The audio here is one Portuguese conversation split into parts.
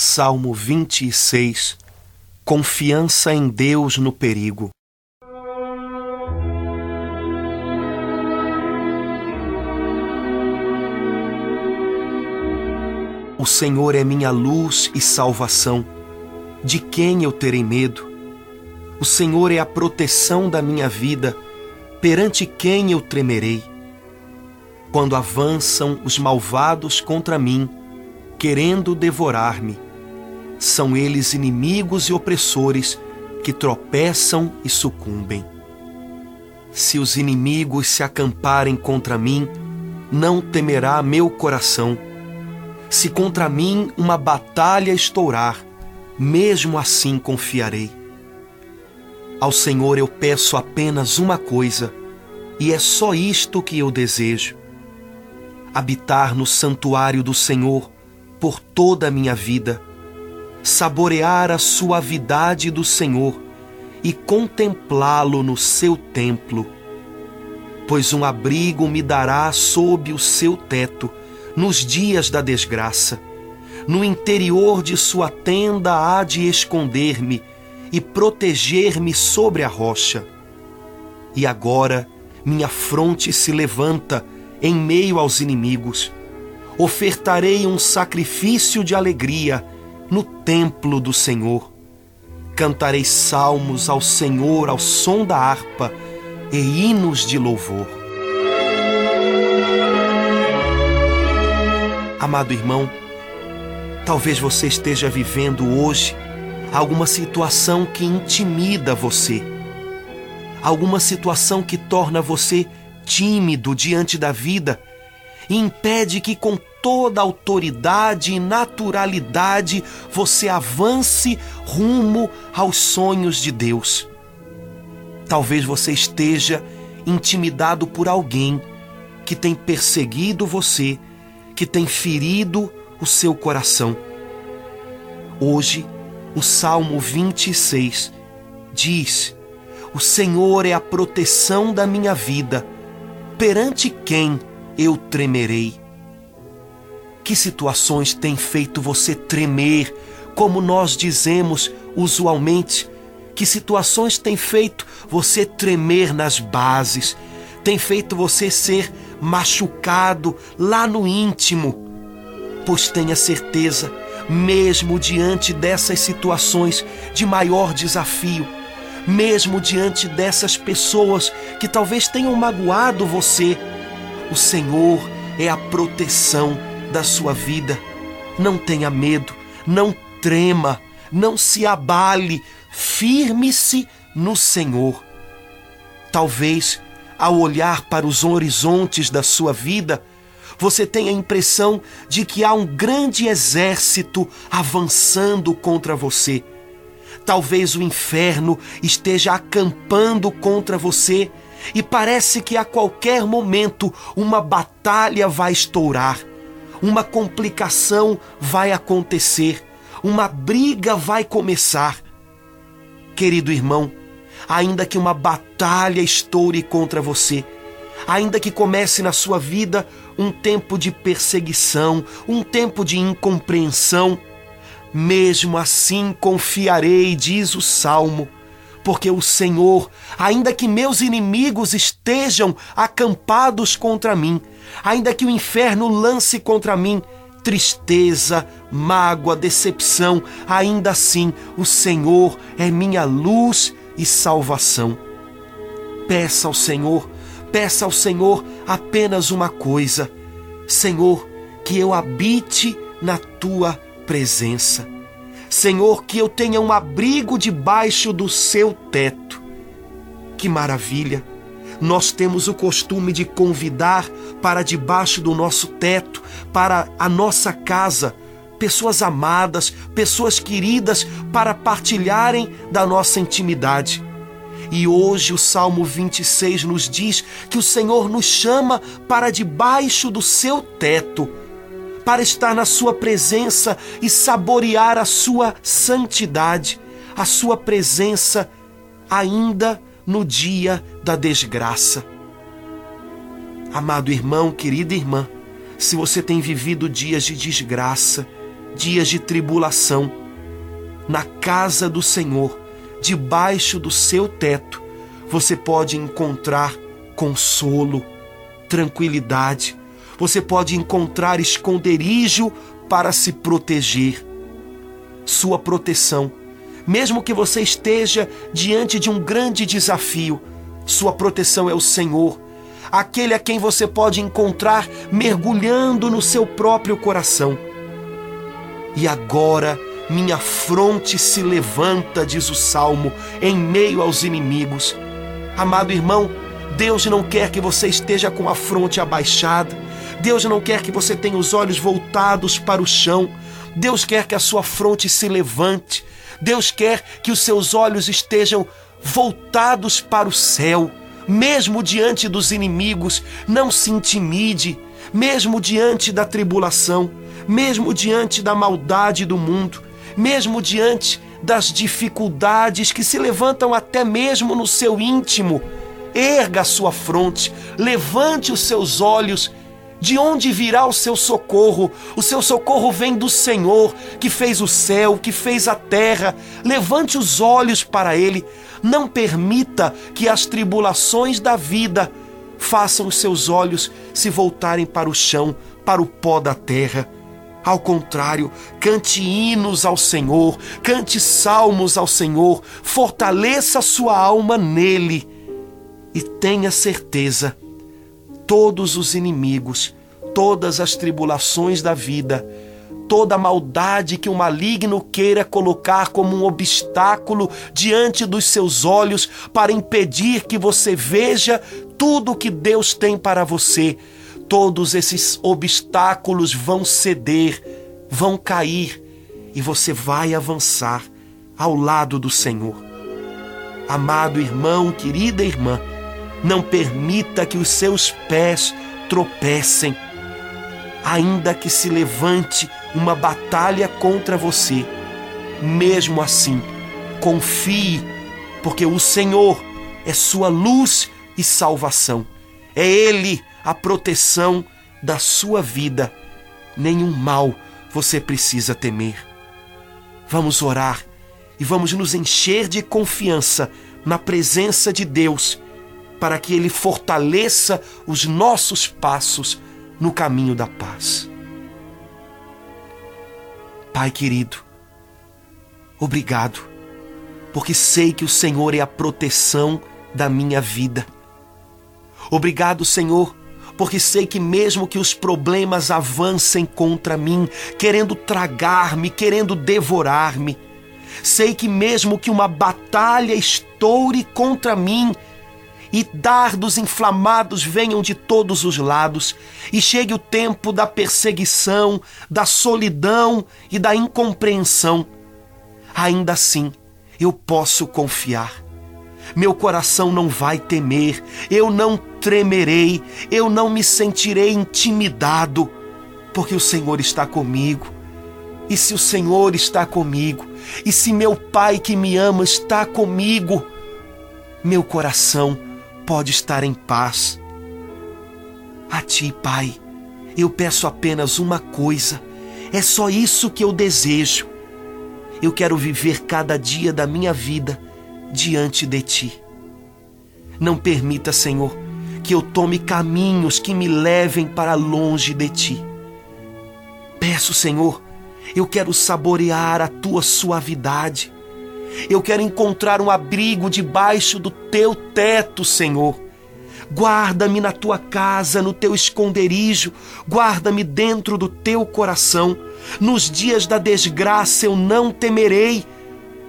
Salmo 26 Confiança em Deus no perigo. O Senhor é minha luz e salvação. De quem eu terei medo? O Senhor é a proteção da minha vida. Perante quem eu tremerei? Quando avançam os malvados contra mim, querendo devorar-me, são eles inimigos e opressores que tropeçam e sucumbem. Se os inimigos se acamparem contra mim, não temerá meu coração. Se contra mim uma batalha estourar, mesmo assim confiarei. Ao Senhor eu peço apenas uma coisa, e é só isto que eu desejo: habitar no santuário do Senhor por toda a minha vida saborear a suavidade do Senhor e contemplá-lo no seu templo. Pois um abrigo me dará sob o seu teto nos dias da desgraça. No interior de sua tenda há de esconder-me e proteger-me sobre a rocha. E agora minha fronte se levanta em meio aos inimigos. Ofertarei um sacrifício de alegria no templo do Senhor. Cantarei salmos ao Senhor ao som da harpa e hinos de louvor. Amado irmão, talvez você esteja vivendo hoje alguma situação que intimida você, alguma situação que torna você tímido diante da vida e impede que com toda autoridade e naturalidade você avance rumo aos sonhos de Deus. Talvez você esteja intimidado por alguém que tem perseguido você, que tem ferido o seu coração. Hoje, o Salmo 26 diz: O Senhor é a proteção da minha vida, perante quem eu tremerei? Que situações têm feito você tremer, como nós dizemos usualmente? Que situações têm feito você tremer nas bases? Tem feito você ser machucado lá no íntimo? Pois tenha certeza, mesmo diante dessas situações de maior desafio, mesmo diante dessas pessoas que talvez tenham magoado você, o Senhor é a proteção da sua vida. Não tenha medo, não trema, não se abale, firme-se no Senhor. Talvez, ao olhar para os horizontes da sua vida, você tenha a impressão de que há um grande exército avançando contra você. Talvez o inferno esteja acampando contra você e parece que a qualquer momento uma batalha vai estourar uma complicação vai acontecer, uma briga vai começar. Querido irmão, ainda que uma batalha estoure contra você, ainda que comece na sua vida um tempo de perseguição, um tempo de incompreensão, mesmo assim confiarei, diz o salmo, porque o Senhor, ainda que meus inimigos estejam acampados contra mim, ainda que o inferno lance contra mim tristeza, mágoa, decepção, ainda assim o Senhor é minha luz e salvação. Peça ao Senhor, peça ao Senhor apenas uma coisa: Senhor, que eu habite na tua presença. Senhor, que eu tenha um abrigo debaixo do seu teto. Que maravilha! Nós temos o costume de convidar para debaixo do nosso teto, para a nossa casa, pessoas amadas, pessoas queridas, para partilharem da nossa intimidade. E hoje o Salmo 26 nos diz que o Senhor nos chama para debaixo do seu teto para estar na Sua presença e saborear a Sua santidade, a Sua presença ainda no dia da desgraça. Amado irmão, querida irmã, se você tem vivido dias de desgraça, dias de tribulação, na casa do Senhor, debaixo do seu teto, você pode encontrar consolo, tranquilidade, você pode encontrar esconderijo para se proteger. Sua proteção, mesmo que você esteja diante de um grande desafio, sua proteção é o Senhor, aquele a quem você pode encontrar mergulhando no seu próprio coração. E agora minha fronte se levanta, diz o salmo, em meio aos inimigos. Amado irmão, Deus não quer que você esteja com a fronte abaixada. Deus não quer que você tenha os olhos voltados para o chão. Deus quer que a sua fronte se levante. Deus quer que os seus olhos estejam voltados para o céu. Mesmo diante dos inimigos, não se intimide. Mesmo diante da tribulação, mesmo diante da maldade do mundo, mesmo diante das dificuldades que se levantam até mesmo no seu íntimo, erga a sua fronte, levante os seus olhos. De onde virá o seu socorro? O seu socorro vem do Senhor, que fez o céu, que fez a terra. Levante os olhos para Ele. Não permita que as tribulações da vida façam os seus olhos se voltarem para o chão, para o pó da terra. Ao contrário, cante hinos ao Senhor, cante salmos ao Senhor, fortaleça sua alma nele e tenha certeza: todos os inimigos, todas as tribulações da vida, toda a maldade que o maligno queira colocar como um obstáculo diante dos seus olhos para impedir que você veja tudo o que Deus tem para você todos esses obstáculos vão ceder, vão cair e você vai avançar ao lado do Senhor. Amado irmão, querida irmã, não permita que os seus pés tropecem, ainda que se levante uma batalha contra você. Mesmo assim, confie, porque o Senhor é sua luz e salvação. É Ele a proteção da sua vida. Nenhum mal você precisa temer. Vamos orar e vamos nos encher de confiança na presença de Deus, para que Ele fortaleça os nossos passos no caminho da paz. Pai querido, obrigado, porque sei que o Senhor é a proteção da minha vida. Obrigado, Senhor, porque sei que mesmo que os problemas avancem contra mim, querendo tragar-me, querendo devorar-me, sei que mesmo que uma batalha estoure contra mim, e dardos inflamados venham de todos os lados, e chegue o tempo da perseguição, da solidão e da incompreensão, ainda assim eu posso confiar meu coração não vai temer, eu não tremerei, eu não me sentirei intimidado, porque o Senhor está comigo. E se o Senhor está comigo, e se meu Pai que me ama está comigo, meu coração pode estar em paz. A Ti, Pai, eu peço apenas uma coisa, é só isso que eu desejo. Eu quero viver cada dia da minha vida diante de ti. Não permita, Senhor, que eu tome caminhos que me levem para longe de ti. Peço, Senhor, eu quero saborear a tua suavidade. Eu quero encontrar um abrigo debaixo do teu teto, Senhor. Guarda-me na tua casa, no teu esconderijo, guarda-me dentro do teu coração. Nos dias da desgraça eu não temerei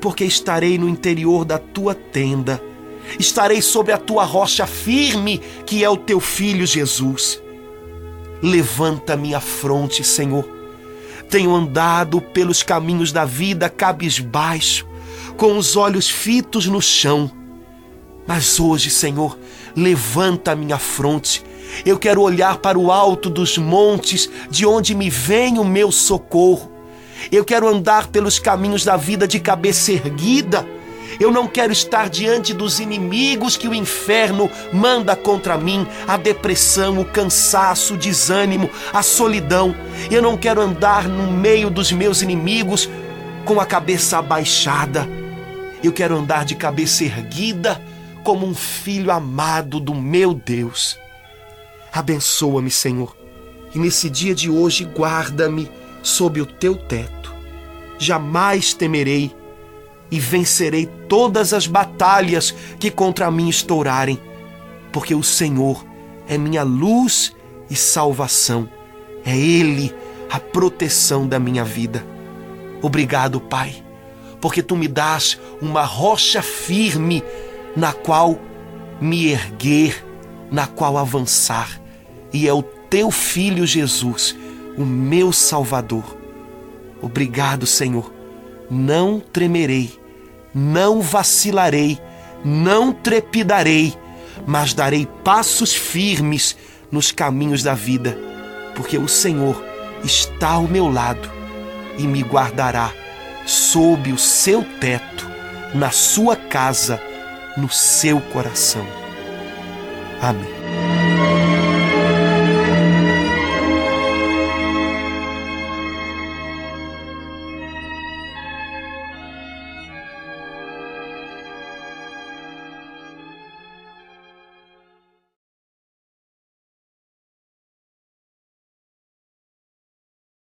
porque estarei no interior da tua tenda. Estarei sobre a tua rocha firme, que é o teu filho Jesus. Levanta minha fronte, Senhor. Tenho andado pelos caminhos da vida cabisbaixo, com os olhos fitos no chão. Mas hoje, Senhor, levanta minha fronte. Eu quero olhar para o alto dos montes, de onde me vem o meu socorro. Eu quero andar pelos caminhos da vida de cabeça erguida. Eu não quero estar diante dos inimigos que o inferno manda contra mim, a depressão, o cansaço, o desânimo, a solidão. Eu não quero andar no meio dos meus inimigos com a cabeça abaixada. Eu quero andar de cabeça erguida como um filho amado do meu Deus. Abençoa-me, Senhor, e nesse dia de hoje guarda-me sob o teu teto. Jamais temerei e vencerei todas as batalhas que contra mim estourarem, porque o Senhor é minha luz e salvação. É Ele a proteção da minha vida. Obrigado, Pai, porque tu me dás uma rocha firme na qual me erguer, na qual avançar, e é o teu filho Jesus, o meu Salvador. Obrigado, Senhor. Não tremerei, não vacilarei, não trepidarei, mas darei passos firmes nos caminhos da vida, porque o Senhor está ao meu lado e me guardará sob o seu teto, na sua casa no seu coração. Amém.